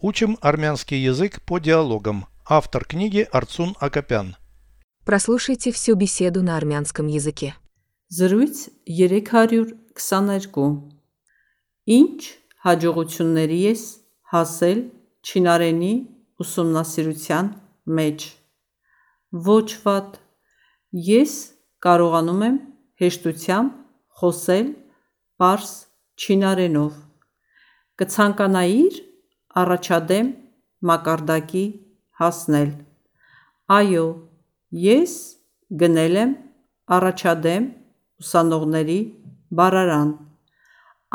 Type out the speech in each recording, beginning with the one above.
Учим армянский язык по диалогам. Автор книги Арцун Акопян. Прослушайте всю беседу на армянском языке. Զրույց 322 Ինչ հաջողությունների ես հասել չինարենի ուսումնասիրության մեջ Ոչ վատ Ես կարողանում եմ հեշտությամբ խոսել պարզ չինարենով Կցանկանայիր առաջադեմ մակարդակի հասնել Այո, ես գնել եմ առաջադեմ ուսանողների բառարան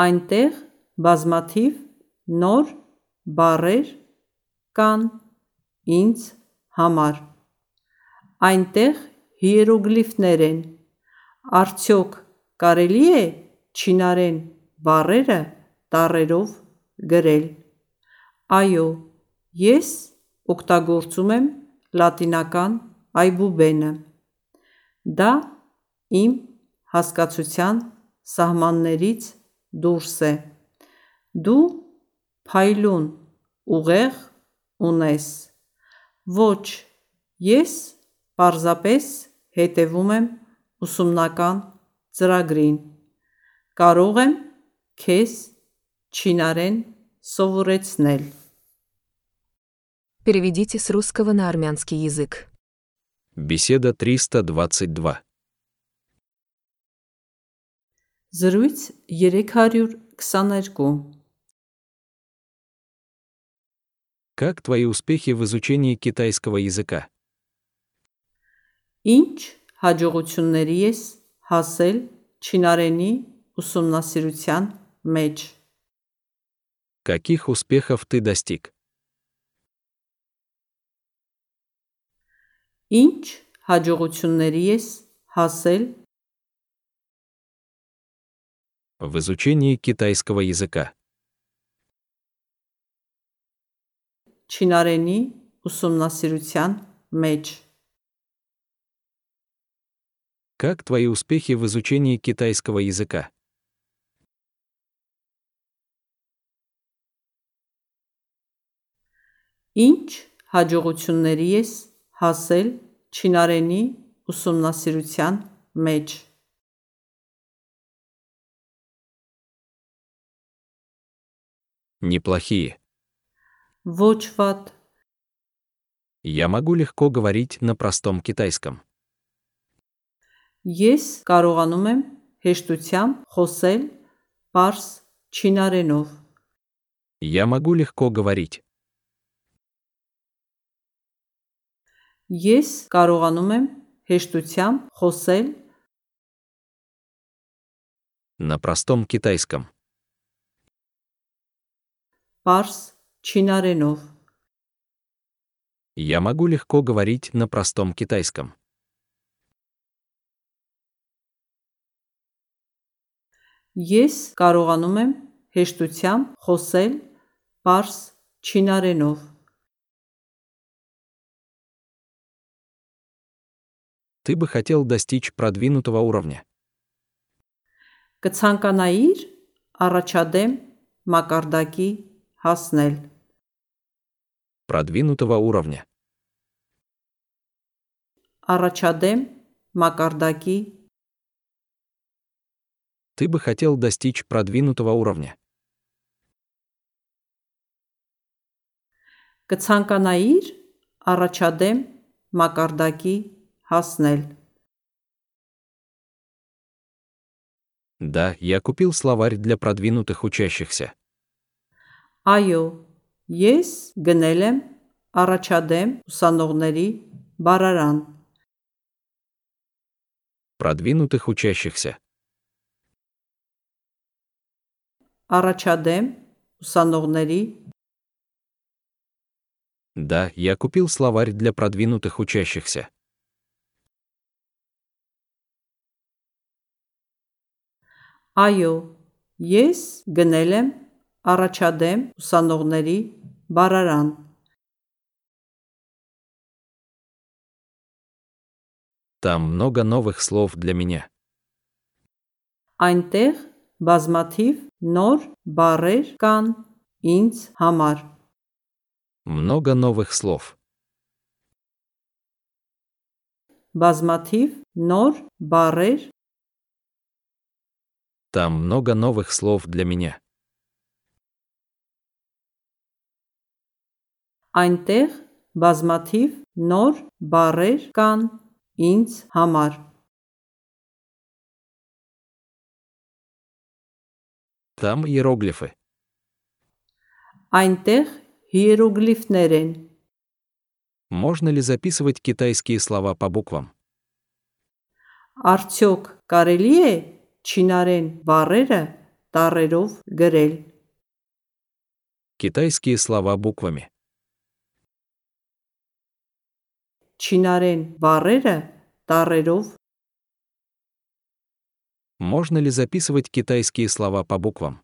Այնտեղ բազմաթիվ նոր բառեր կան ինձ համար Այնտեղ հիերոգլիֆներ են Արդյոք կարելի է չինարեն բառերը տառերով գրել Այո, ես օգտագործում եմ լատինական այբուբենը Դա իմ հասկացության սահմաններից դուրս է Դու փայլուն ուղեղ ունես Ոչ, ես պարզապես հետևում եմ ուսումնական ծրագրին Կարող եմ քեզ չինարեն սովորեցնել Переведите с русского на армянский язык. Беседа 322. Զրույց 322 Как твои успехи в изучении китайского языка? Ինչ հաջողությունների ես հասել չինարենի ուսումնասիրության մեջ Каких успехов ты достиг? Ինչ հաջողությունների ես հասել В изучении китайского языка. չինարենի ուսումնասիրության մեջ Как твои успехи в изучении китайского языка? Ինչ հաջողությունների ես հասել չինարենի ուսումնասիրության մեջ Неплохие. Ոչ վատ Я могу легко говорить на простом китайском. Ես կարողանում եմ հեշտությամբ խոսել պարզ չինարենով Я могу легко говорить. Ես կարողանում եմ հեշտությամբ խոսել На простом китайском. պարզ չինարենով Я могу легко говорить на простом китайском. Ես կարողանում եմ հեշտությամբ խոսել պարզ չինարենով Ты бы хотел достичь продвинутого уровня. Կցանկանայիր առաջադեմ մակարդակի հասնել Продвинутого уровня. Առաջադեմ մակարդակի Ты бы хотел достичь продвинутого уровня. Կցանկանայիր առաջադեմ մակարդակի հասնել Да, я купил словарь для продвинутых учащихся. Այո, ես գնել եմ առաջադեմ ուսանողների բառարան Продвинутых учащихся. առաջադեմ ուսանողների Да, я купил словарь для продвинутых учащихся. Այո, ես գնել եմ առաջադեմ ուսանողների բառարան Там много новых слов для меня. Այնտեղ բազմաթիվ նոր բառեր կան ինձ համար Много новых слов. Բազմաթիվ նոր բառեր Там много новых слов для меня. այնտեղ բազմաթիվ նոր բառեր կան ինձ համար։ Там иероглифы. Այնտեղ հիերոգլիֆներ են։ Можно ли записывать китайские слова по буквам? Արդյոք կարելի է չինարեն բառերը տառերով գրել։ Китайские слова буквами. Չինարեն բառերը տառերով Можно ли записывать китайские слова по буквам?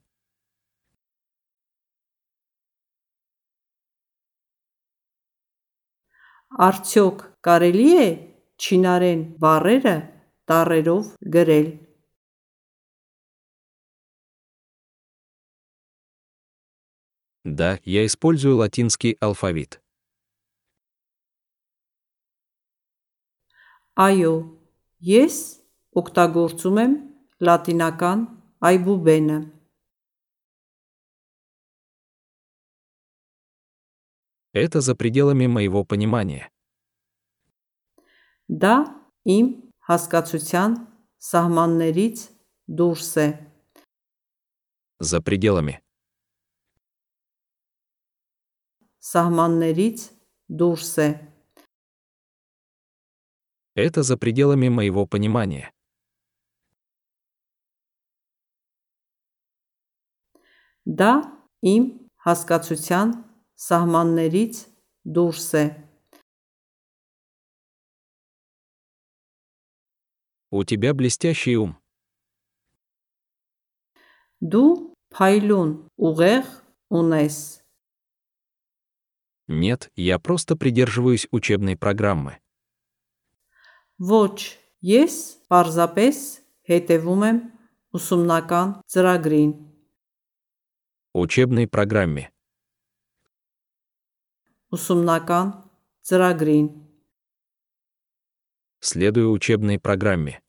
Արդյոք կարելի է չինարեն բառերը տառերով գրել։ Да, я использую латинский алфавит. Այո, ես օգտագործում եմ լատինական այբուբենը։ Это за пределами моего понимания. Դա իմ հասկացության սահմաններից դուրս է։ За пределами. Սահմաններից դուրս է։ Это за пределами моего понимания. Դա իմ հասկացության սահմաններից դուրս է։ У тебя блестящий ум. Դու փայլուն ուղեղ ունես։ Нет, я просто придерживаюсь учебной программы. Ոչ, ես պարզապես հետևում եմ ուսումնական ծրագրին։ Учебной программе. Ուսումնական ծրագրին։ Следую учебной программе.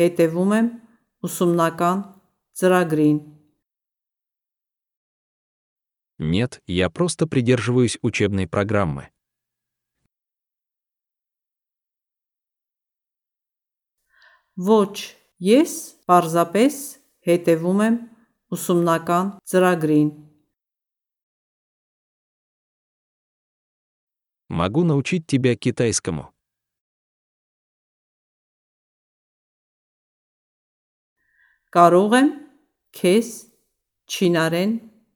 Հետևում եմ ուսումնական ծրագրին։ Нет, я просто придерживаюсь учебной программы. Ոչ, ես պարզապես հետևում եմ ուսումնական ծրագրին։ Могу научить тебя китайскому. Կարող եմ քեզ չինարեն